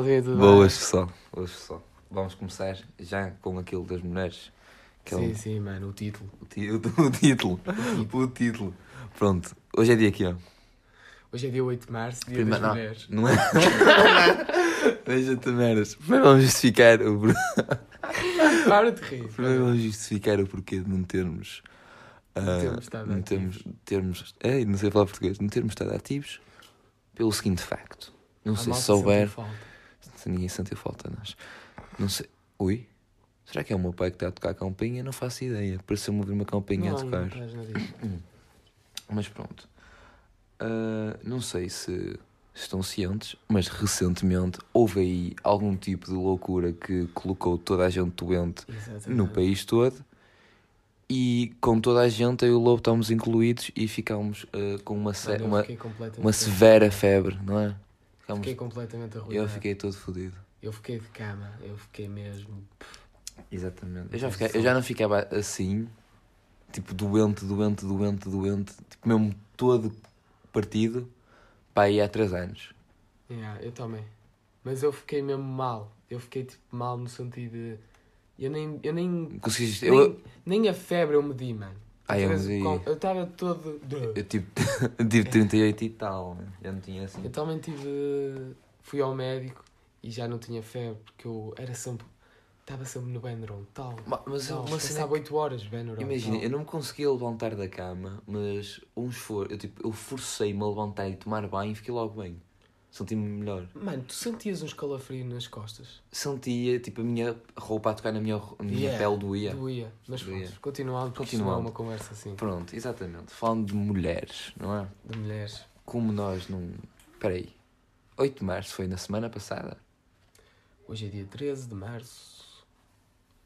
Maldinha, tudo Boas, pessoal. Boas, pessoal. Vamos começar já com aquilo das mulheres. É Sim, sim, mano, o título. o, ti- o- o título. O título. Pronto. Hoje é dia aqui, ó. Hoje é dia 8 de março, dia Prima- das não. mulheres. Não é? Deixa-te meras. Primeiro vamos justificar o, Para de rir. primeiro vamos justificar o porquê de não termos. Não termos estado não termos, termos, ei, não sei falar português, não termos estado ativos pelo seguinte facto. Não A sei se souber. sentiu falta. Se ninguém sentiu falta a nós. Não sei. Ui? Será que é o meu pai que está a tocar a campainha? Não faço ideia. Pareceu-me ouvir uma campainha a Não, tocar. não disso. Mas pronto. Ah, não sei se estão cientes, mas recentemente houve aí algum tipo de loucura que colocou toda a gente doente Exatamente. no país todo. E com toda a gente, eu e o Lobo estamos incluídos e ficámos ah, com uma, se- uma, uma severa febre, não é? Ficámos- Fiquei completamente arruinado. eu fiquei todo fodido. Eu fiquei de cama, eu fiquei mesmo. Exatamente. Eu já, fiquei- eu já não ficava assim, tipo, doente, doente, doente, doente, tipo, mesmo todo partido, para aí há três anos. Yeah, eu também. Mas eu fiquei mesmo mal. Eu fiquei tipo mal no sentido de. Eu nem. Eu nem. Conseguiste. Nem, Eu, nem a febre eu medi, mano. Ah, eu estava todo. eu tive, tive 38 e tal, já não tinha assim. Eu também tive. Fui ao médico e já não tinha febre porque eu era sempre. Estava sempre no Benuron, tal. Ma- Mas eu, tal. uma cena Passava 8 horas Benuron. Imagina, eu não me conseguia levantar da cama, mas um esforço, eu, tipo, eu forcei-me a levantar e tomar banho e fiquei logo bem. Senti-me melhor. Mano, tu sentias uns calafrios nas costas? Sentia, tipo, a minha roupa a tocar na minha, na minha Yeah. pele doía. Doía. Mas Doía. pronto, continuando, é Continuando. uma conversa assim. Pronto, exatamente. Falando de mulheres, não é? De mulheres. Como nós não. Peraí. 8 de março foi na semana passada. Hoje é dia 13 de março.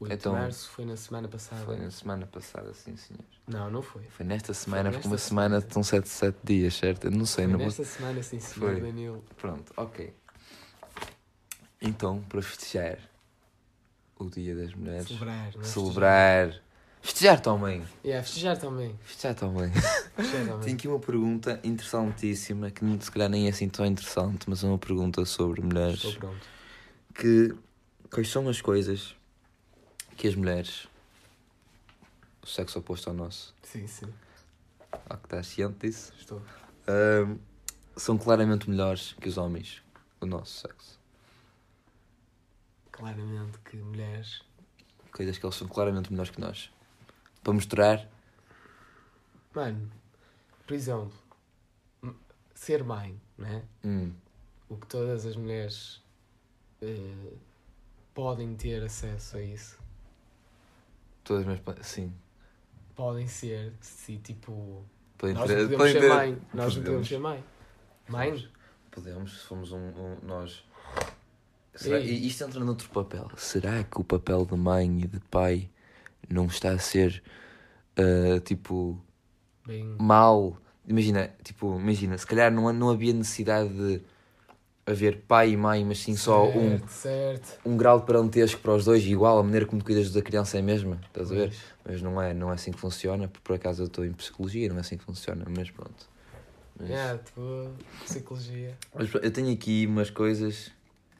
8 Então, de março foi na semana passada. Foi na semana passada, sim, senhor. Não, não foi. Foi nesta semana, nesta porque uma semana. semana são 7, 7 dias, certo? Eu não sei, Foi não vou- nesta semana, sim, senhor Foi. Danilo. Pronto, ok. Então, para festejar o Dia das Mulheres, Celebrar, não é? celebrar. Festejar também. Yeah, festejar também. Festejar também. Festejar também. Tenho aqui uma pergunta interessantíssima, que se calhar nem é assim tão interessante, mas é uma pergunta sobre mulheres. Estou pronto. que quais são as coisas que as mulheres o sexo oposto ao nosso Sim, sim. ao que estás ciente disso Estou. são claramente melhores que os homens o nosso sexo Claramente que mulheres. coisas que eles são claramente melhores que nós para mostrar Mano, por exemplo, ser mãe, não é? hum, O que todas as mulheres eh, podem ter acesso a isso. Todas as minhas sim Podem ser, se tipo. podem Nós não podemos podem ser ter- mãe. Nós não podemos. podemos ser mãe. Mãe? podemos se formos um, um- nós Será- e isto entra noutro papel será que o papel de mãe e de pai não está a ser ah, tipo Bem. mal. Imagina, tipo, imagina, se calhar não, não havia necessidade de haver pai e mãe, mas sim só um, Certo, Certo. um grau de parentesco para os dois, igual, a maneira como cuidas da criança é a mesma, estás a ver? Pois. Mas não é, não é assim que funciona, porque por acaso eu estou em psicologia, não é assim que funciona, mas pronto. Mas, Yeah, tipo, psicologia. mas eu tenho aqui umas coisas.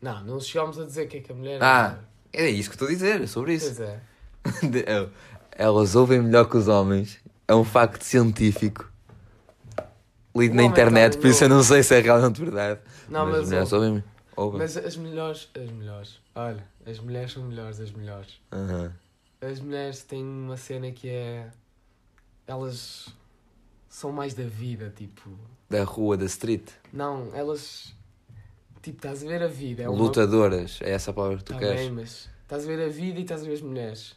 Não, não chegámos a dizer que é que a mulher. Ah, É isso que estou a dizer, é sobre isso. Pois é. É, Elas ouvem melhor que os homens, é um facto científico. Lido na homem internet, por isso eu não sei se é realmente verdade. Não, mas, mas, as mulheres ouve. ouvem. ouvem. mas as melhores, as melhores. Olha, as mulheres são melhores, as melhores. Aham. As mulheres têm uma cena que é. Elas são mais da vida, tipo. Da rua, da street. Não, elas. Tipo, estás a ver a vida. É uma... Lutadoras, é essa a palavra que tu Tá queres. bem, mas estás a ver a vida e estás a ver as mulheres.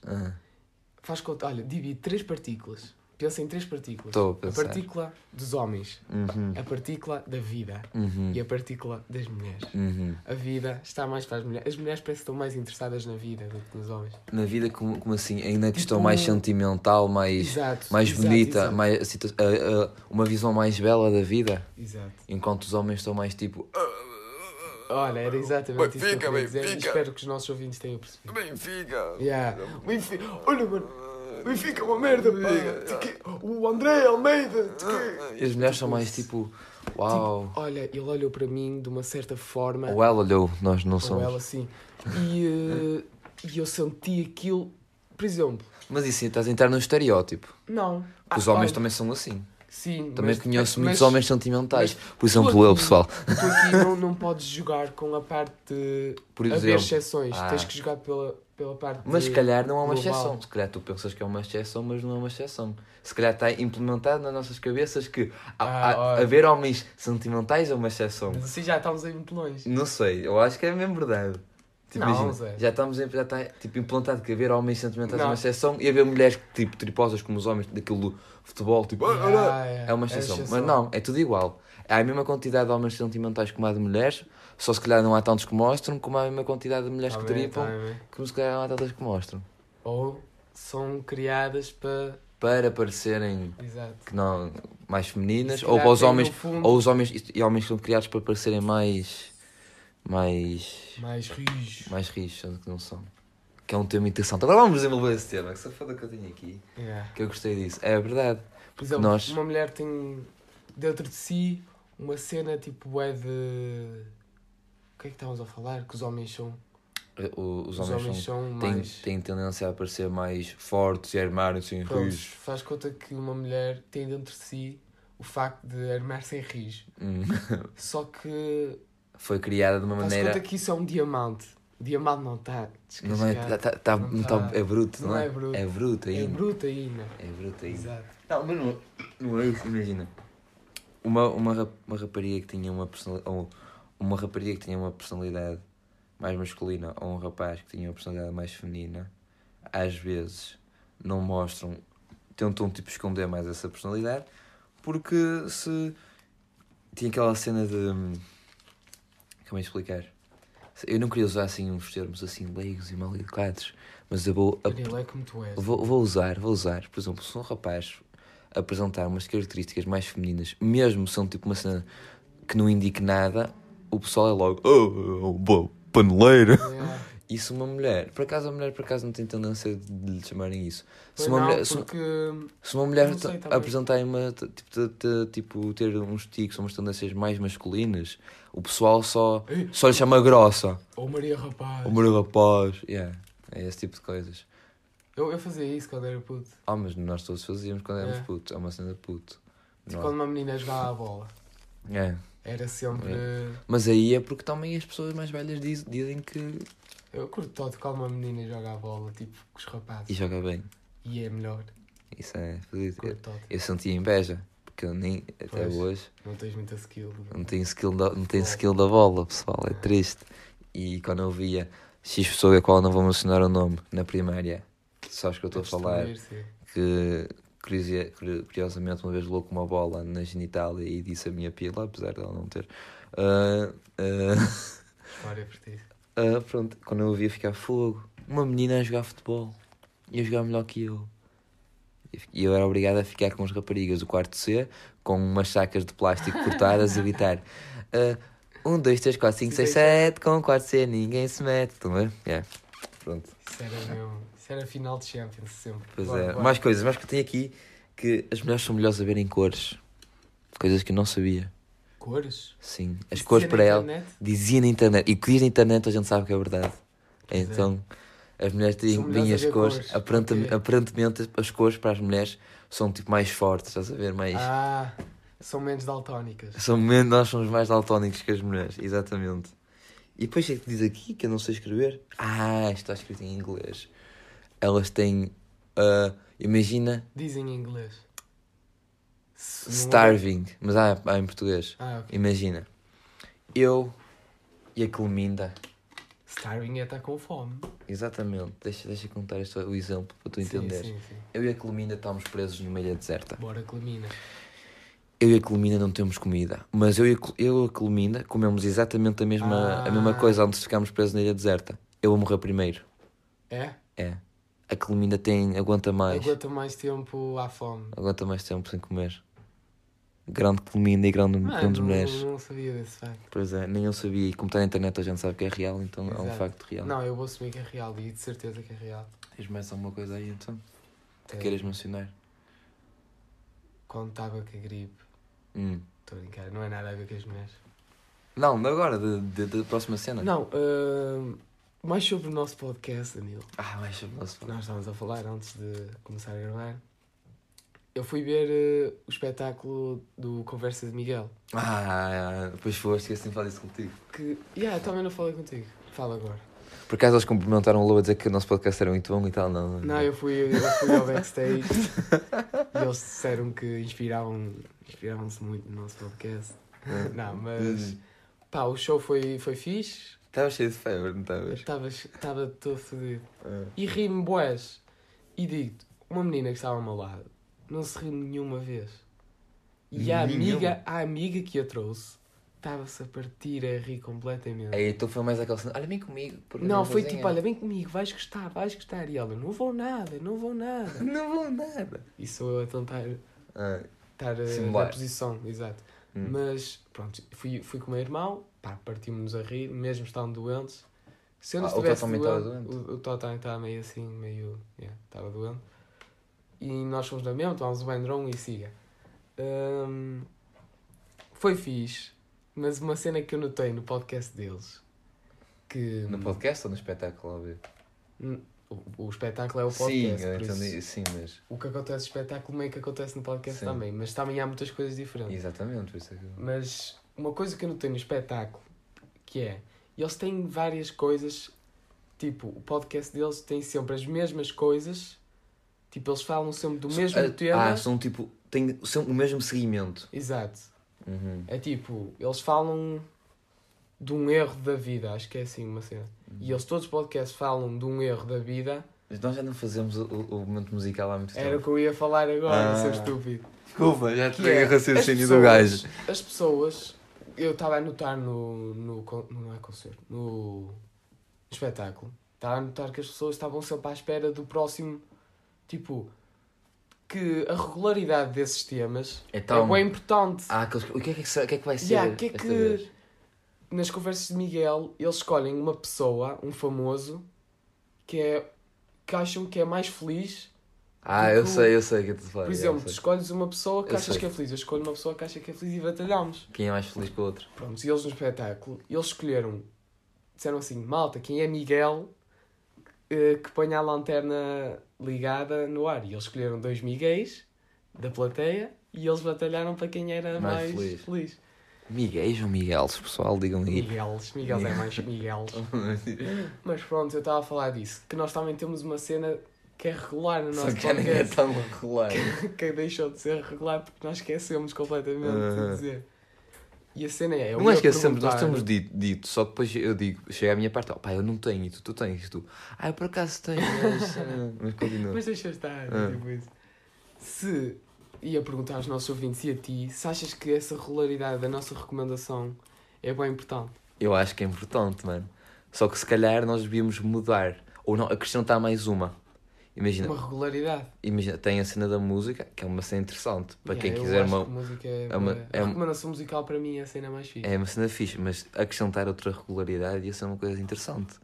Faz conta, olha, divide três partículas. Pensa em três partículas. Estou a a pensar. partícula dos homens, uhum, a partícula da vida uhum, e a partícula das mulheres. uhum. A vida está mais para as mulheres. As mulheres parecem que estão mais interessadas na vida do que nos homens. Na vida, como, como assim? Ainda na questão Tipo- mais sentimental, mais, Exato. mais exato, bonita, exato, mais, a a- a- uma visão mais bela da vida. Exato. Enquanto os homens estão mais tipo. Olha, era exatamente isso que eu Benfica, queria dizer. Benfica. Espero que os nossos ouvintes tenham percebido. Benfica! Yeah. Benfica. Olha, mano. Benfica é uma merda, pá. O André Almeida. tiki- E as mulheres são mais tipo, uau. Olha, ele olhou para mim de uma certa forma. Ou ela olhou, nós não Ou somos. ela assim. E, eh, e eu senti aquilo. Por exemplo, Mas isso estás a entrar no estereótipo. não. Os Ah, homens olha, também são assim. Sim, Também mas- conheço mas- muitos homens sentimentais. mas Por exemplo, eu, pessoal. Tu aqui não, não podes jogar com a parte de Por haver exemplo. exceções. Ah. Tens que jogar pela, pela parte Mas se calhar não é uma global. exceção. Se calhar tu pensas que é uma exceção, mas não é uma exceção. Se calhar está implementado nas nossas cabeças que Ah, há- olha. haver homens sentimentais é uma exceção. Mas assim já estamos aí muito longe. Não sei, eu acho que é mesmo verdade. Tipo, Não, imagina, Zé. já estamos já está tipo, implantado que haver homens sentimentais é Não. uma exceção e haver mulheres tipo triposas como os homens daquilo do futebol, tipo, "Ah, ah, ah", Ah, é uma exceção. Mas não, é tudo igual. Há a mesma quantidade de homens sentimentais como há de mulheres, só se calhar não há tantos que mostram, como há a mesma quantidade de mulheres Tá que bem, tripam, tá bem. como se calhar não há tantas que mostram. Ou são criadas para. Para parecerem Exato. que não, mais femininas, ou para os homens, fundo, ou os homens e homens que são criados para parecerem mais. mais. Mais rijos. mais rijos, sendo que não são. Que é um tema interessante. Agora vamos desenvolver esse tema, que se foda que eu tenho aqui. Yeah. Que eu gostei disso. É verdade. Por exemplo, Nós- uma mulher tem dentro de si uma cena tipo é de. O que é que estávamos a falar? Que os homens são. O- os, Os homens, homens são, são têm, mais. têm tendência a parecer mais fortes e armarem-se em rijos. faz conta que uma mulher tem dentro de si o facto de armar-se em rijo. Hum. Só que. Foi criada de uma Faz maneira. conta que isso é um diamante. O diamante não está. Não é, tá, tá, tá- Não não tá- tá- é bruto, não, não é? é bruto. É bruto É ainda. bruto ainda. É bruto ainda. Exato. Não, mas não, não é isso, imagina. Uma, uma, uma rapariga que tinha uma personalidade. Uma rapariga que tinha uma personalidade mais masculina ou um rapaz que tinha uma personalidade mais feminina, às vezes não mostram, tentam tipo esconder mais essa personalidade, porque se tinha aquela cena de. hum, Como é explicar? Eu não queria usar assim uns termos assim leigos e mal educados, mas eu vou, é és. Vou, vou usar, vou usar. Por exemplo, se um rapaz apresentar umas características mais femininas, mesmo sendo tipo uma cena que não indique nada, o pessoal é logo, oh, oh, paneleira. Yeah. E se uma mulher, por acaso a mulher por acaso não tem tendência de lhe chamarem isso. Se uma não, mulher, porque. se uma mulher sei, apresentar uma, tipo, t- t- tipo, ter uns tiques ou umas tendências mais masculinas, o pessoal só, Ei, só lhe chama grossa. Ou Maria Rapaz. O meu rapaz, yeah. É esse tipo de coisas. Eu, eu fazia isso quando era puto. Ah, mas nós todos fazíamos quando éramos É. putos. É uma cena de puto. Tipo, quando uma menina jogava a bola. É. Era sempre. Mas aí é porque também as pessoas mais velhas diz- dizem que. Eu curto todo quando uma menina joga a bola, tipo, com os rapazes. E joga bem. E é melhor. Isso é feliz. Eu, eu sentia inveja. Porque eu nem. Até Pois. hoje. Não tens muita skill. Não tenho skill da, não tenho skill da bola, pessoal. É triste. E quando eu via X pessoa a qual não vou mencionar o nome na primária. Sabes que eu estou a falar? Que curiosamente uma vez levou com uma bola na genitália e disse a minha pila, apesar dela não ter. Ah, ah, História. Ah, pronto, quando eu ouvia ficar fogo, uma menina a jogar futebol, ia jogar melhor que eu. E eu era obrigado a ficar com as raparigas do quarto C, com umas sacas de plástico cortadas e gritar: ah, um, dois, três, quatro, cinco, seis, sete, com o quarto C ninguém se mete. Estão a ver? Yeah. Pronto, Isso era mesmo. Isso era final de Champions, sempre. pois é. Mais coisas, mais que eu tenho aqui que as mulheres são melhores a ver em cores. Coisas que eu não sabia. Cores? Sim, as Isso cores para ela. Dizia na internet. E o que diz na internet a gente sabe que é verdade. Pois é. Então, as mulheres têm bem as cores. cores. Aparentemente, aparentemente, as cores para as mulheres são tipo mais fortes, estás a ver? Mais... Ah, são menos daltónicas. São menos, nós somos mais daltónicos que as mulheres, exatamente. E depois é que diz aqui que eu não sei escrever. Ah, isto está escrito em inglês. Elas têm. ah, imagina Dizem em inglês. Starving, mas há, há em português. Ah, ok. Imagina, eu e a Cleminda. Starving é estar com fome. Exatamente, deixa, deixa eu contar este, o exemplo para tu entenderes. Sim, sim, sim. Eu e a Cleminda estamos presos numa ilha deserta. Bora, Clemina. Eu e a Cleminda não temos comida, mas eu e eu e a Cleminda comemos exatamente a mesma, a mesma Ah. coisa antes de ficarmos presos na ilha deserta. Eu vou morrer primeiro. É? É. A Cleminda tem, aguenta mais. Aguenta mais tempo à fome. Aguenta mais tempo sem comer. Grande Cleminda e grande, Mano, grande não, mulheres. não sabia desse facto. Pois é, nem eu sabia. E como está na internet a gente sabe que é real, então é um Exato. facto real. Não, eu vou assumir que é real e de certeza que é real. Tens mais alguma coisa aí então? que É. queiras mencionar? Quando estava com a gripe. Hum. Estou a brincar, não é nada a ver com as mulheres. Não, agora, da próxima cena. Não, ah, mais sobre o nosso podcast, Danilo. Ah, mais sobre o nosso Nós estávamos a falar antes de começar a gravar. Eu fui ver eh, o espetáculo do Conversa de Miguel. Ah, depois foste e assim falar isso contigo. Que. Yeah, também não falei contigo. Fala agora. Por acaso eles cumprimentaram o Lou a dizer que o nosso podcast era muito bom e tal, não? Não, eu fui, eu fui ao backstage e eles disseram que inspiravam, inspiravam-se muito no nosso podcast. Não, mas. Pá, o show foi, foi fixe. Estava cheio de febre, não Eu estavas? Estava todo fodido. Ah. E ri-me boés. E digo-te, uma menina que estava ao meu lado não se riu nenhuma vez. E a amiga, a amiga que a trouxe estava-se a partir a rir completamente. Aí tu foi mais aquela cena, olha, vem comigo. porque não, foi cozinhar." tipo, olha, vem comigo, vais gostar, vais gostar. E ela, não vou nada, não vou nada. Não vou nada. E sou eu a tentar Ah, estar eh, Simular. na posição, exato. hum. Mas, pronto, fui, fui com o meu irmão, pá, partimos-nos a rir, mesmo estando doentes. Se eu não Ah, o estivesse também doente, estava doente? O, o Tó também estava meio assim, meio. Yeah, estava doente. E nós fomos na mesma, tomámos o Bandron e siga. Hum, foi fixe, mas uma cena que eu notei no podcast deles que. No podcast ou no espetáculo, óbvio? O, o espetáculo é o Sim, podcast. isso entendi, sim, mas. O que acontece no espetáculo meio que acontece no podcast Sim. também, mas também há muitas coisas diferentes. Exatamente, por isso é que. eu- Mas uma coisa que eu notei no espetáculo, que é, eles têm várias coisas, tipo, o podcast deles tem sempre as mesmas coisas, tipo, eles falam sempre do mesmo Ah, tema. Ah, são tipo. Têm são o mesmo seguimento. Exato. Uhum. É tipo, eles falam de um erro da vida, acho que é assim uma cena. E eles todos os podcasts falam de um erro da vida, Mas nós já não fazemos o, o, momento musical há muito tempo. era o que eu ia falar agora, Ah. seu estúpido. Desculpa, já Que é, tenho raciocínio do gajo. As pessoas, eu estava a notar no, no. con- Não é concerto, no espetáculo. Estava a notar que as pessoas estavam sempre à espera do próximo. Tipo, que a regularidade desses temas Então, é bem importante. ah, aqueles, o, que é que, o que é que vai ser? Yeah, que é esta que- vez? Nas conversas de Miguel, eles escolhem uma pessoa, um famoso, que é. que acham que é mais feliz. Ah, eu Tipo, sei, eu sei o que tu falas. Por exemplo, tu escolhes uma pessoa que Eu achas sei. que é feliz. Eu escolho uma pessoa que acha que é feliz e batalhamos. Quem é mais feliz que o outro? Pronto, e eles no espetáculo, eles escolheram, disseram assim, malta, quem é Miguel, eh, que ponha a lanterna ligada no ar. E eles escolheram dois Miguéis da plateia e eles batalharam para quem era Mais mais, feliz. feliz. Miguéis ou Miguelos, pessoal, digam aí. Migueles, Migueles é mais Migueles. Mas pronto, eu estava a falar disso, que nós também temos uma cena que é regular no Só nosso que já ninguém é tão regular. que deixou de ser regular porque nós esquecemos completamente de dizer. E a cena é... eu Não é esquecemos, nós perguntar- temos dito, dito, só que depois eu digo, chega à minha parte, ó pá, eu não tenho, e tu, tu tens, e tu, ah, eu por acaso tenho, mas, ah, mas continua. Mas deixa estar, Ah. tipo isso. Se ia perguntar aos nossos ouvintes e a ti, se achas que essa regularidade da nossa recomendação é bem importante? Eu acho que é importante, mano. Só que se calhar nós devíamos mudar, ou não, acrescentar mais uma. Imagina, Uma regularidade. imagina, tem a cena da música, que é uma cena interessante, para Yeah, quem quiser uma, que é, é uma- é a recomendação musical para mim é a cena mais fixe. É uma cena fixe, mas acrescentar outra regularidade ia ser uma coisa interessante.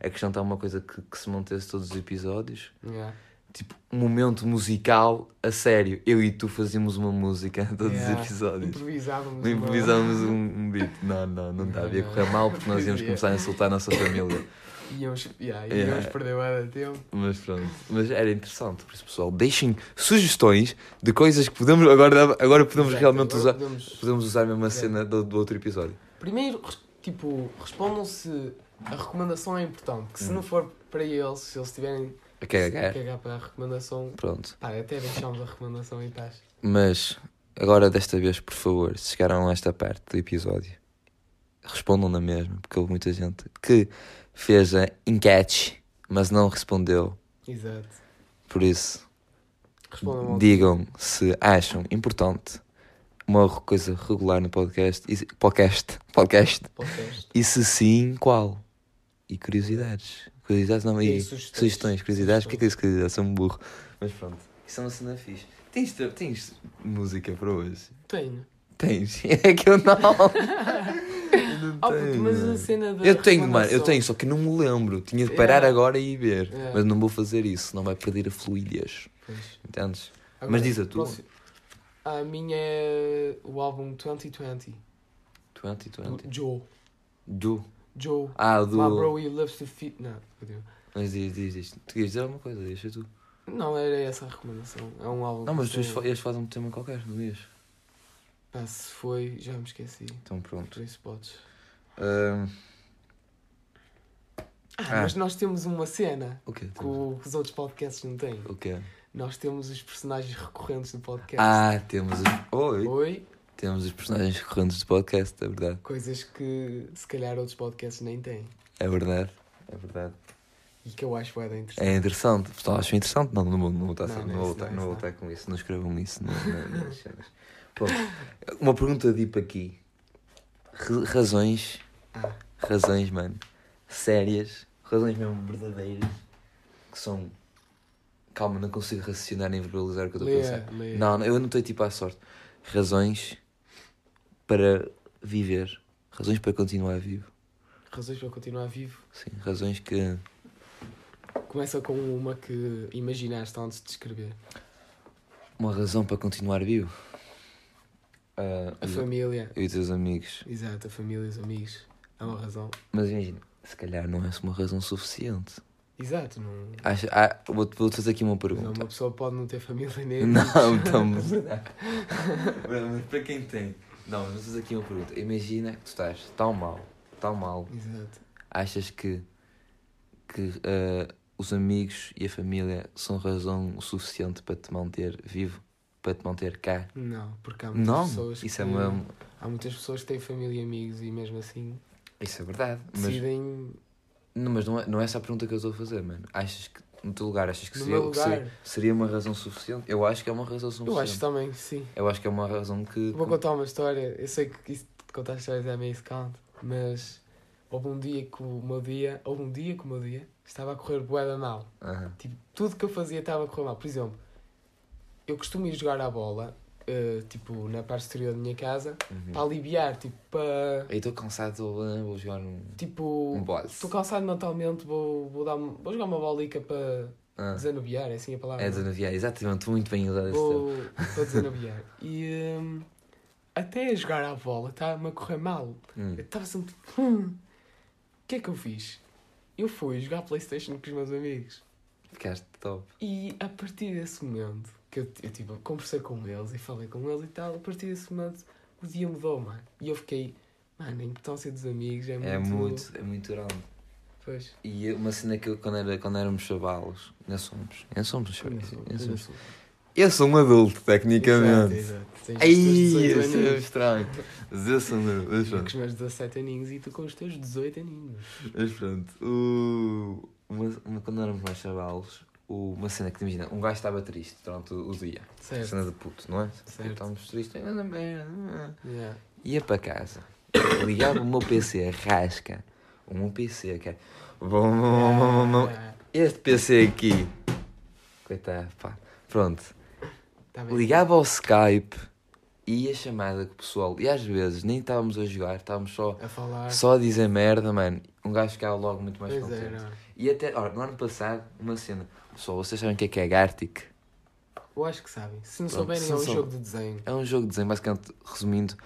Acrescentar uma coisa que, que se mantesse todos os episódios. Yeah. Tipo, um momento musical a sério. Eu e tu fazíamos uma música todos Yeah. os episódios. Improvisávamos. Improvisávamos um, um beat. Não, não, não dava. Ia correr mal porque nós íamos começar a insultar a nossa família. Íamos, yeah, Yeah. íamos perder bué de tempo. Mas pronto. Mas era interessante. Por isso, pessoal, deixem sugestões de coisas que podemos. Agora, agora podemos Exato, realmente agora usar. podemos- Podemos usar a mesma Yeah. cena do, do outro episódio. Primeiro, tipo, respondam se a recomendação é importante. Que se Hum. não for para eles, se eles tiverem A cagar. cagar para a recomendação, Pronto. pá, até deixamos a recomendação em paz. Mas agora desta vez, por favor, se chegaram a esta parte do episódio, respondam na mesma, porque houve muita gente que fez a enquete, mas não respondeu. Exato. Por isso, digam se acham importante uma coisa regular no podcast, e, podcast, podcast, podcast. e se sim, qual? E curiosidades. Curiosidades não, e, E sugestões, sugestões. curiosidades. O que é que é isso, curiosidades? Sou um burro. Mas pronto, isso é uma cena fixe. Tens, tens música para hoje? Tenho. Tens? É que eu não. eu não porque, tenho. mas a cena da Eu tenho, mano, eu tenho, só que não me lembro. Tinha de parar É. agora e ir ver. É. Mas não vou fazer isso, senão vai perder a fluidez. Pois. Entendes? Agora, Mas diz a tua. próximo- A minha é o álbum 2020 2020. do Joe. Do. Joe. Ah, do. My bro, he loves to fit. Não, fodeu. Mas diz, diz, diz. Tu queres dizer alguma coisa? Deixa tu. não, era essa a recomendação. É um álbum. Não, mas tu ias fazer um tema qualquer, não ias? Pá, se foi, já me esqueci. Então pronto. Por isso podes. Ahm, Ah, Ah. mas nós temos uma cena o quê? que que os outros podcasts não têm. O quê? Nós temos os personagens recorrentes do podcast. Ah, temos os. Oi! Oi, Temos os personagens recorrentes do podcast, é verdade. coisas que se calhar outros podcasts nem têm. É verdade. É verdade. E que eu acho da interessante. É interessante. Pessoal, acho interessante? Não, não, não Não, não, não é não é não estar com isso. Não escrevam isso no- no- nas cenas. Pronto. Uma pergunta deep aqui. Ra- Razões. Ah, Razões, mano. Sérias. Razões mesmo verdadeiras. Que são. Calma, não consigo raciocinar nem verbalizar o que eu estou a pensar. leia. Não, não, eu anotei tipo à sorte. Razões para viver. Razões para continuar vivo. Razões para continuar vivo. Sim, razões que. Começa com uma que imaginaste antes de escrever. Uma razão para continuar vivo. Ah, A família. e os teus amigos. Exato, a família e os amigos. É uma razão. Mas imagina, se calhar não é uma razão suficiente. Exato, não. Acha, ah, vou, vou fazer aqui uma Não, pergunta. uma pessoa pode não ter família nem Não, amigos. então, mas para quem tem. Não, mas vou fazer aqui uma pergunta. Imagina que tu estás tão mal, tão mal, Exato. achas que, que ah, os amigos e a família são razão suficiente para te manter vivo? Para te manter cá? Não, porque há muitas Não, pessoas isso que... é uma. Há muitas pessoas que têm família e amigos e mesmo assim Isso é verdade. Mas, decidem não, mas não, é, não é essa a pergunta que eu estou a fazer, mano. Achas que, no teu lugar, achas que seria, meu que lugar. seria, seria uma razão suficiente? Eu acho que é uma razão suficiente. Eu acho também, sim. Eu acho que é uma razão que. Vou contar uma história. Eu sei que isso contar histórias é meio secante, mas houve um dia que o meu dia, houve um dia que o meu dia estava a correr bué da mal. Tipo, tudo que eu fazia estava a correr mal. Por exemplo, eu costumo ir jogar à bola, eh, tipo, na parte exterior da minha casa, Uhum. para aliviar, tipo, para. Eu estou cansado, vou, jogar um, Tipo, um boss. estou cansado mentalmente, vou, vou, dar, vou jogar uma bolica para Ah, desanuviar, é assim a palavra. é desanuviar, exatamente, muito bem usado. Vou para desanuviar. E hum, até a jogar à bola estava-me a correr mal. Hum. Eu estava sempre. Hum, o que é que eu fiz? Eu fui jogar Playstation com os meus amigos. Ficaste top. E a partir desse momento, que eu, eu tipo, conversei com eles e falei com eles e tal, a partir desse momento o dia mudou, mano. E eu fiquei, mano, a importância dos amigos é muito. É muito, é muito grande. Pois. E uma cena que eu, quando, era, quando éramos chavalos, ainda somos, ainda somos chavalos. sou- ainda eu somos- Eu sou um adulto, tecnicamente. Exato, exato. 18 isso é estranho. Mas eu sou um adulto. Eu com os meus 17 aninhos e tu com os teus 18 aninhos. Mas pronto. O... Uma, uma- quando éramos mais chavalos, uma cena que te imagina, um gajo estava triste durante o, dia. Certo. Cena de puto, não é? Certo. Estávamos tristes. anda merda. Yeah. Ia para casa, ligava o meu PC, rasca, o meu PC, que é... Este PC aqui, coitado, pá, pronto, Tá ligava ao Skype e a chamada com o pessoal, e às vezes nem estávamos a jogar, estávamos só, A falar. só a dizer merda, mano, um gajo ficava logo muito mais Pois contente. era. E até, olha, no ano passado, uma cena, pessoal, vocês sabem o que é que é Gartic? Eu acho que sabem. Se não Pronto, souberem, é um sou- jogo de desenho. É um jogo de desenho, basicamente, resumindo,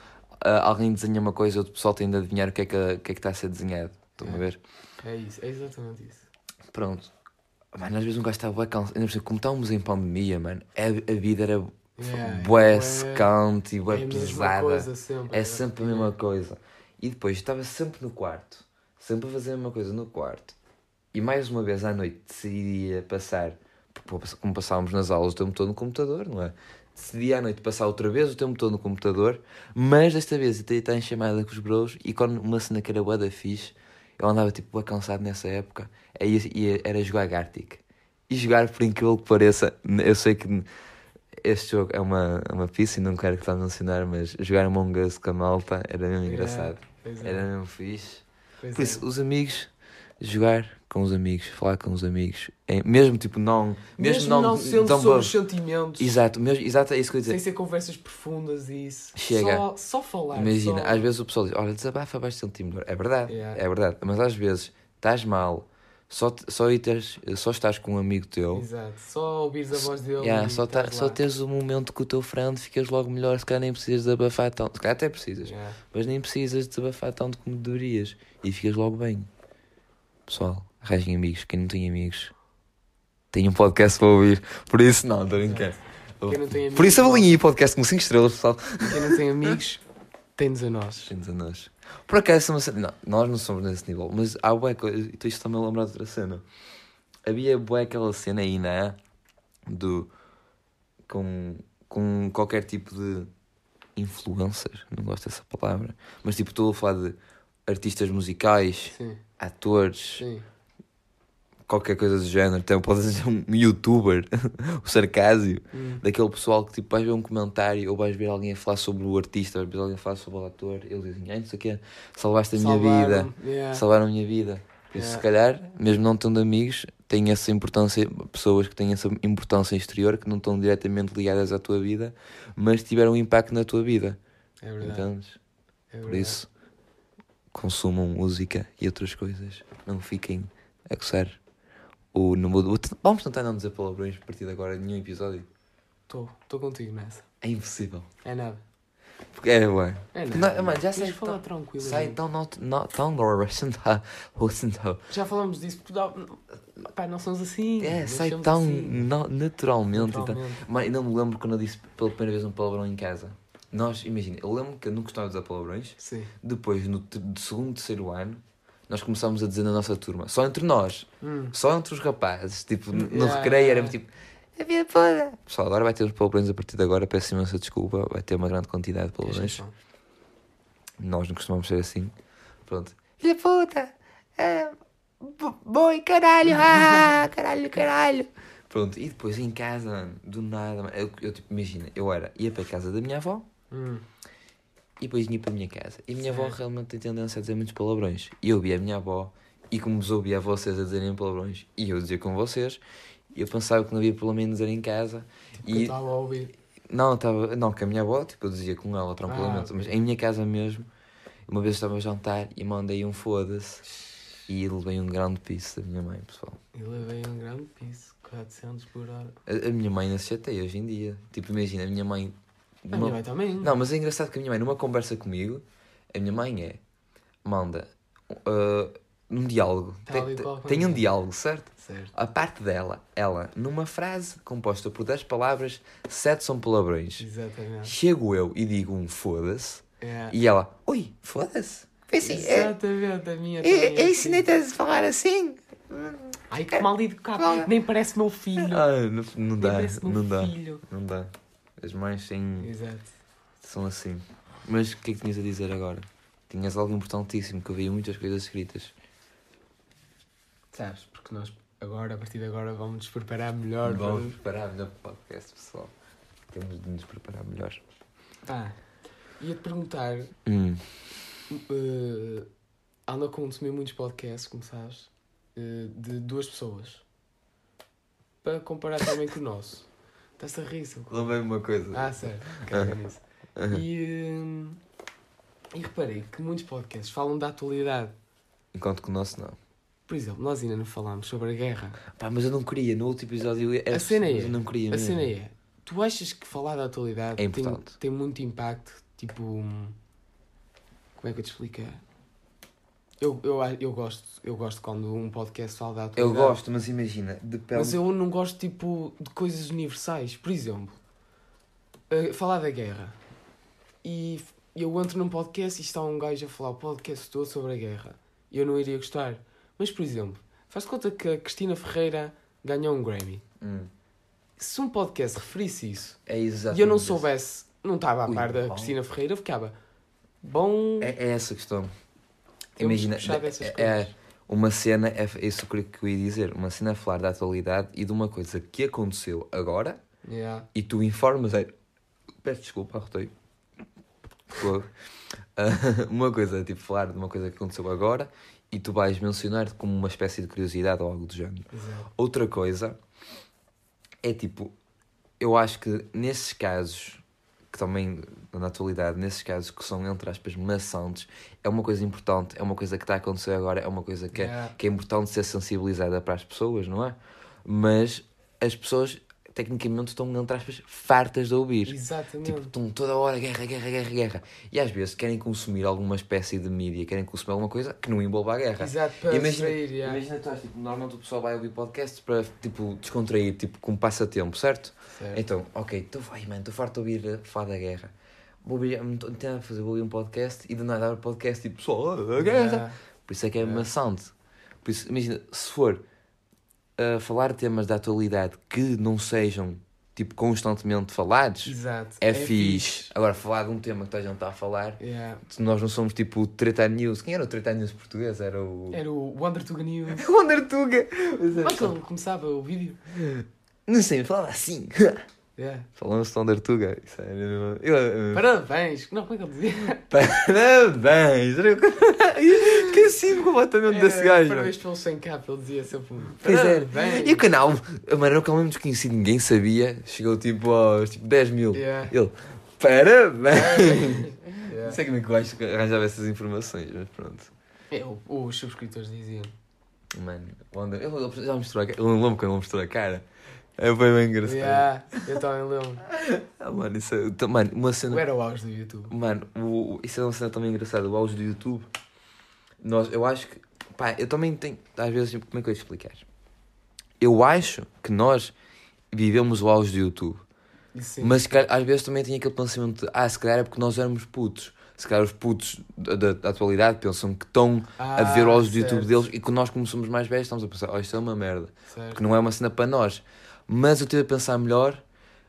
ah, alguém desenha uma coisa, outro pessoal tem de adivinhar o que é que, o que, é que está a ser desenhado, estão a É. ver? É isso, é exatamente isso. Pronto. Mano, às vezes um gajo estava bué cansado. Ainda Como estávamos em pandemia, mano, a, a vida era Yeah, bué é- secante e é bué a mesma pesada. coisa sempre. É sempre a mesma coisa. E depois estava sempre no quarto. Sempre a fazer a mesma coisa no quarto. E mais uma vez à noite decidia passar, como passávamos nas aulas o tempo todo no computador, não é? Decidi à noite passar outra vez o tempo todo no computador, mas desta vez até estar em chamada com os bros e quando uma cena que era bué da fixe, eu andava tipo cansado nessa época, aí ia- era jogar Gartic. E jogar, por incrível que pareça, eu sei que este jogo é uma, é uma pista e não quero que a mencionar, mas jogar Among Us com a malta era mesmo Yeah, engraçado. Pois é, Era mesmo fixe. pois Por é. isso, os amigos, jogar com os amigos, falar com os amigos, mesmo tipo não. Mesmo, Mesmo não, sendo tão sobre os sentimentos, Exato, mesmo, exato, é isso que eu ia sem dizer. ser conversas profundas e isso. Chega. Só, só falar. Imagina, só... às vezes o pessoal diz: Olha, desabafa, vais sentir melhor. É verdade, Yeah. é verdade. Mas às vezes estás mal, Só, só, teres, só estás com um amigo teu. Exato. Só ouvires a voz dele. Yeah, só, tá, só lá. teres um momento com o teu friend, ficas logo melhor. Se calhar nem precisas de abafar tanto. Se calhar até precisas, Yeah. mas nem precisas de abafar tanto como deverias. E ficas logo bem. Pessoal, arranjem amigos. Quem não tem amigos, tem um podcast para ouvir. Por isso, não, estou tem amigos, Por isso, avalinhem aí podcast com 5 estrelas, pessoal. Quem não tem amigos, tem-nos a nós. Gente a nós. Por acaso, uma cena- não, nós não somos nesse nível, mas há bué coisa. Isto está-me a lembrar de outra cena. Havia bué aquela cena aí, não é? Do. Com, com qualquer tipo de influencer, não gosto dessa palavra, mas tipo, estou a falar de artistas musicais, Sim, atores, sim. qualquer coisa do género. Então, pode ser um youtuber, o sarcásio, Hum. daquele pessoal que tipo, vais ver um comentário ou vais ver alguém a falar sobre o artista, vais ver alguém a falar sobre o ator, eles dizem, ai, não sei o quê, salvaste a minha vida, Salvaram, yeah. salvaram a minha vida. Por isso, se Yeah. calhar, mesmo não tendo amigos, têm essa importância, pessoas que têm essa importância exterior, que não estão diretamente ligadas à tua vida, mas tiveram um impacto na tua vida. É verdade. Entendes? é Por verdade. isso, consumam música e outras coisas. Não fiquem a coçar o número. Vamos tentar não dizer palavrões a partir de agora nenhum episódio. Estou contigo nessa. É impossível. É nada. Porque é, ué. É nada. mano, já sei falar tá- tranquilo. Sai mano. tão not, not, tão. Já falamos disso. porque dá- Pá, não somos assim. É, sai tão assim. naturalmente. Naturalmente. Mas ainda me lembro quando eu disse pela primeira vez um palavrão em casa. Nós, imagina, eu lembro que eu não gostava de dizer palavrões. Sim. Depois, no segundo, terceiro ano, nós começámos a dizer na nossa turma, só entre nós, Hum. só entre os rapazes. Tipo, no, Yeah, recreio era tipo, a vida toda. Pessoal, agora vai ter os palavrões a partir de agora. Peço imensa desculpa, vai ter uma grande quantidade de palavrões. Nós não costumamos ser assim. Pronto. Filha puta! É, bo- boi, caralho! Ah, caralho, caralho! Pronto, e depois em casa, mano, do nada, mano, eu, eu tipo, imagina, eu era, ia para a casa da minha avó Hum. e depois ia para a minha casa. E a minha avó realmente tem tendência a dizer muitos palavrões. E eu ouvia a minha avó e como vos ouvia a vocês a dizerem palavrões e eu dizia com vocês, eu pensava que não havia problema em dizer em casa. Tipo, e estava a ouvir. não, estava, não, com a minha avó, tipo, eu dizia com ela tranquilamente, Ah, mas em minha casa mesmo, uma vez estava a jantar e mandei um foda-se e levei um grande piso da minha mãe, pessoal. E levei um grande piso. 400 por hora. A, a minha mãe não se chateia hoje em dia. Tipo, imagina, a minha mãe. A minha mãe também. Não, mas é engraçado que a minha mãe, numa conversa comigo, a minha mãe é. Manda. uh, um diálogo. Tem, tem um é. diálogo, certo? Certo. A parte dela, ela, numa frase composta por 10 palavras, 7 são palavrões. Exatamente. Chego eu e digo um foda-se, É. e ela, ui, foda-se. Foi assim, é, Exatamente, a minha eu, também é eu assim. ensinei-te a falar assim. Ai, que mal educado. Nem parece meu filho. Ah, não, não dá, não dá, filho. não dá. As mães têm, Exato. são assim. Mas o que é que tinhas a dizer agora? Tinhas algo importantíssimo, que eu vi muitas coisas escritas. Sabes, porque nós agora, a partir de agora, vamos nos preparar melhor. Vamos preparar melhor para o podcast, pessoal. Temos de nos preparar melhor. Pá, ia-te perguntar, Hum. uh, ando a consumir muitos podcasts, como sabes, uh, de duas pessoas. Para comparar também com o nosso. Estás a rir, cu. Lembrei-me uma coisa. Ah, sério. Caga nisso. E, hum, e reparei que muitos podcasts falam da atualidade. Enquanto que o nosso não. Por exemplo, nós ainda não falámos sobre a guerra. Pá, mas eu não queria, no último episódio eu- A cena é, eu não queria A mesmo. cena é, tu achas que falar da atualidade É tem, importante. tem muito impacto? Tipo, hum, como é que eu te explico? Eu, eu, eu, gosto, eu gosto quando um podcast fala da Eu atualidade. gosto, mas imagina, de pele. Mas eu não gosto tipo de coisas universais. Por exemplo, eh, falar da guerra. E eu entro num podcast e está um gajo a falar o podcast todo sobre a guerra. E eu não iria gostar. Mas, por exemplo, faz de conta que a Cristina Ferreira ganhou um Grammy. Hum, Se um podcast referisse isso é e eu não soubesse, não estava a par da uau. Cristina Ferreira, eu ficava bom. É, é essa a questão. Imagina, é, coisas. é uma cena, é é isso que eu ia dizer, uma cena a falar da atualidade e de uma coisa que aconteceu agora Yeah. e tu informas. É... Peço desculpa, arrotei. Ah, uma coisa, tipo, falar de uma coisa que aconteceu agora e tu vais mencionar como uma espécie de curiosidade ou algo do género. Exato. Outra coisa é tipo, eu acho que nesses casos que também, na atualidade, nesses casos que são, entre aspas, maçantes, é uma coisa importante, é uma coisa que está a acontecer agora, é uma coisa que é, Yeah. que é importante ser sensibilizada para as pessoas, não é? Mas as pessoas, tecnicamente, estão, entre aspas, fartas de ouvir. Exatamente. Tipo, estão toda hora guerra, guerra, guerra, guerra. E às vezes querem consumir alguma espécie de mídia, querem consumir alguma coisa que não envolva a guerra. Exato, para Imagina, distrair, yeah. imagina tu, tipo, normalmente o pessoal vai ouvir podcasts para tipo, descontrair, tipo, com passatempo, certo? Certo. Então, ok, estou ai, mano, estou farto de ouvir falar da guerra. Vou ouvir, não estou a fazer, vou um podcast e do nada o podcast tipo, só a guerra. Yeah. Por isso é que é Yeah. maçante. Por isso, imagina, se for a falar temas da atualidade que não sejam, tipo, constantemente falados, Exato. é, fixe. Agora, falar de um tema que a gente está a falar, Yeah. nós não somos tipo o Treta News. Quem era o Treta News português? Era o... Era o Wonder Tuga News. o Wonder Tuga. Como é que ele começava o vídeo? Não sei, falava assim. Yeah. Falamos de Wonder Tuga. Isso é... Eu, eu, Parabéns! Não, como é que ele dizia? Parabéns! Esqueci-me completamente desse gajo. É, Parabéns pelo 100k, ele dizia sempre Pois é. Parabéns! E o canal, mano, era um canal mesmo desconhecido, ninguém sabia. Chegou tipo aos tipo, 10 mil. Yeah. Ele, parabéns! Yeah. Não sei como é que o gajo arranjava essas informações, mas pronto. É, os subscritores diziam. Mano, o Wonder, ele, ele já mostrou a cara. Eu não lembro quando ele mostrou a cara. É, foi bem engraçado. Yeah, eu também lembro. Ah, mano, isso é, mano, uma cena. Era o auge do YouTube. Mano, o- isso é uma cena também engraçada. O auge do YouTube. Nós, eu acho que. Pá, eu também tenho. Às vezes, tipo, como é que eu ia explicar? Eu acho que nós vivemos o auge do YouTube. Sim. Mas calhar, às vezes também tinha aquele pensamento de. Ah, se calhar é porque nós éramos putos. Se calhar os putos da, da- da atualidade pensam que estão a ver o Ah, auge do YouTube deles e que nós, como somos mais velhos, estamos a pensar: oh, isto é uma merda. certo. Porque não é uma cena para nós. Mas eu tive a pensar melhor,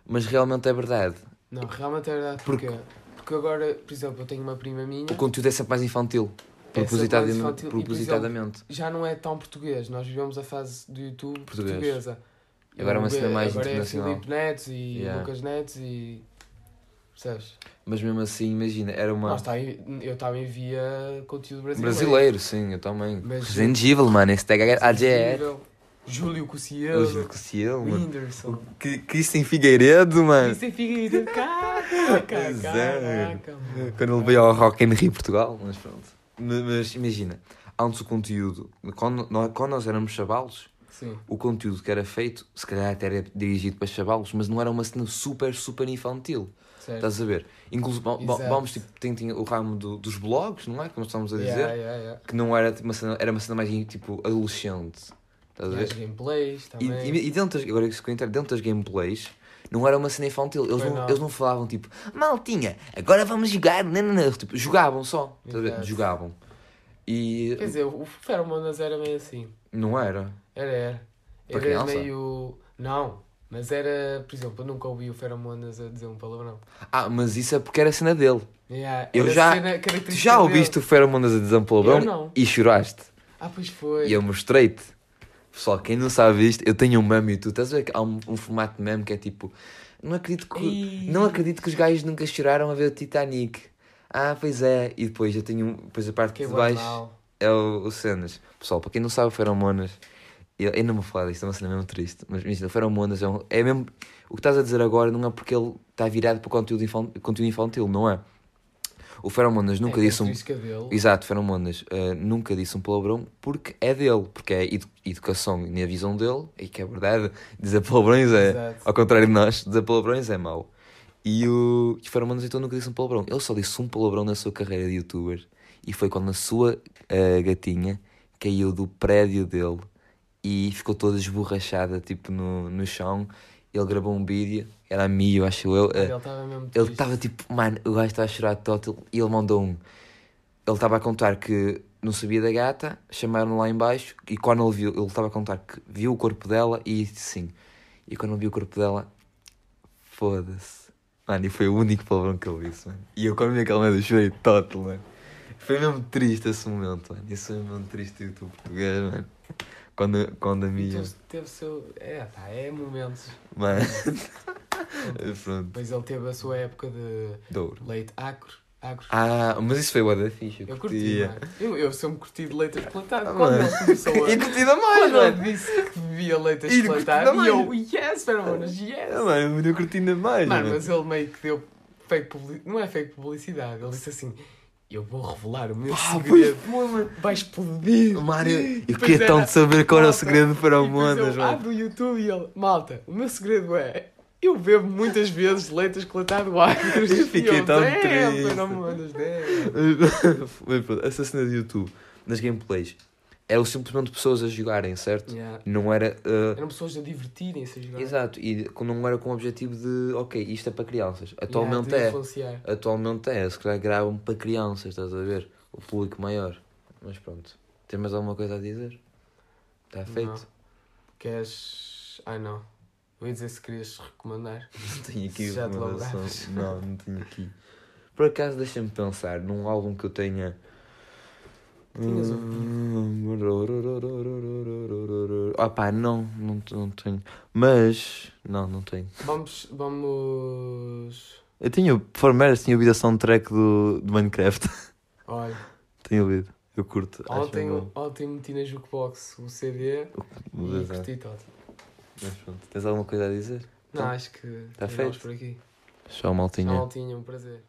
mas realmente é verdade. Não, realmente é verdade. Porque- Porque, porque agora, por exemplo, eu tenho uma prima minha, O conteúdo é sempre mais infantil. É Propositadamente. E, por propositadamente. já não é tão português. Nós vivemos a fase do YouTube Português. portuguesa. Agora é uma cena mais agora internacional. é Filipe Netos e Yeah. Lucas Netos e. Percebes? Mas mesmo assim, imagina, era uma. Nós tá eu também via conteúdo brasileiro. Brasileiro, sim, eu também. Mas- Resident Evil, mano, esse tag é AGR. Júlio Cossielo. Júlio Cossielo, mano. Whindersson. O Figueiredo, mano. É Figueiredo. Caraca, é. caraca, mano. Quando ele veio ao Rock in Rio Portugal, mas pronto. Mas, imagina, antes o conteúdo, quando nós, quando nós éramos chavalos, Sim. o conteúdo que era feito, se calhar até era dirigido para chavalos, mas não era uma cena super, super infantil. Certo. Estás a ver? Inclusive, vamos, tipo, tem, tinha o ramo do- dos blogs, não é? Como estamos a dizer. Yeah, yeah, yeah. Que não era tipo, uma cena, era uma cena mais tipo adolescente. Estás a E as ver? gameplays E, também. e, e dentro, das- agora que entendo, dentro das gameplays, não era uma cena infantil. Eles não, não. eles não falavam tipo, maltinha, agora vamos jogar. Não, não, não. Tipo, jogavam só. Ver? Exato. Jogavam. E Quer dizer, o Feromonas era meio assim. não era. Era, era. Para Era criança? meio. Não, mas era, por exemplo, eu nunca ouvi o Feromonas a dizer um palavrão. Ah, mas isso é porque era a cena dele. Yeah, Eu já- Tu já ouviste dele. o Feromonas a dizer um palavrão não. e choraste. Ah, pois foi. E eu mostrei-te. Pessoal, quem não sabe isto, eu tenho um meme e tu estás a ver que há um, um formato de meme que é tipo. Não acredito que, não acredito que os gajos nunca choraram a ver o Titanic. Ah, pois é. E depois eu tenho. Depois a parte Que de baixo banal. é o, o cenas. Pessoal, para quem não sabe, o Feromonas. Eu, eu não vou falar disto, é uma cena mesmo triste. Mas imagina, o Feromonas é, um, é mesmo. O que estás a dizer agora não é porque ele está virado para conteúdo, infan- conteúdo infantil, não é? O Feromonas nunca é disse um. dele. Exato, Feromonas uh, nunca disse um palavrão porque é dele, porque é edu- educação e na visão dele, e que é verdade, dizer palavrões é, Exato. ao contrário de nós, dizer palavrões é mau. E o e o Feromonas então nunca disse um palavrão. Ele só disse um palavrão na sua carreira de youtuber e foi quando a sua uh, gatinha caiu do prédio dele e ficou toda esborrachada tipo no, no chão. Ele gravou um vídeo, era a Mio, acho eu. uh, Ele estava mesmo ele estava tipo, mano, o gajo estava a chorar total e ele mandou um. Ele estava a contar que não sabia da gata, chamaram lá em baixo e quando ele viu, ele estava a contar que viu o corpo dela e disse sim. E quando ele viu o corpo dela, foda-se. Mano, e foi o único palavrão que ele disse, mano. E eu quando vi aquela merda, eu chorei total, mano. Foi mesmo triste esse momento, mano. Isso foi mesmo triste do YouTube português, mano. Quando, quando a minha. Teve, teve seu. É, pá, é momentos. Mano. Pronto, Depois ele teve a sua época de Douro. leite acro. acro. Ah, mas isso foi o da ficha. eu curti. Eu, eu sempre curti de leite achocolatado. Ah, Quando mano. ele começou a. E curtida mais, Quando mano. ele disse que bebia leite E achocolatado, e eu, yes, feromonas, yes. Ah, mano, eu curti ainda mais. Mano, mano. mas ele meio que deu fake publicidade. Não é fake publicidade. Ele disse assim: Eu vou revelar o meu Ah, segredo. Vai explodir. Mário, eu queria era- tanto saber qual era o segredo para o Mondas, eu abro o YouTube e ele, malta, o meu segredo é. Eu bebo muitas vezes leitas coletado agres. Eu fiquei tão triste. Não me mandas pronto, cena de YouTube, nas gameplays, eram simplesmente pessoas a jogarem, certo? Yeah. Não era. uh, Eram pessoas a divertirem-se a jogar. Exato, e não era com o objetivo de, ok, isto é para crianças. Yeah, Atualmente de é. influenciar. Atualmente é, se calhar gravam para crianças, estás a ver? O público maior. Mas pronto. Tem mais alguma coisa a dizer? Está feito? Não. Queres. Ai não. Eu ia dizer se querias recomendar. Não tenho aqui recomendação. Não, não tenho aqui. Por acaso, deixa-me pensar num álbum que eu tenha. Tinhas Ah pá, não, não, não tenho. Mas. Não, não tenho. Vamos. Vamos. Eu tinha, por meras, tinha ouvido a soundtrack do, do Minecraft. Olha, tenho ouvido. Eu curto. ontem, ontem meti na Jukebox o CD e curti todo. Mas pronto. Tens alguma coisa a dizer? Não, Então, acho que tá terminamos feito? por aqui. Tchau, maltinha. Não tinha um prazer.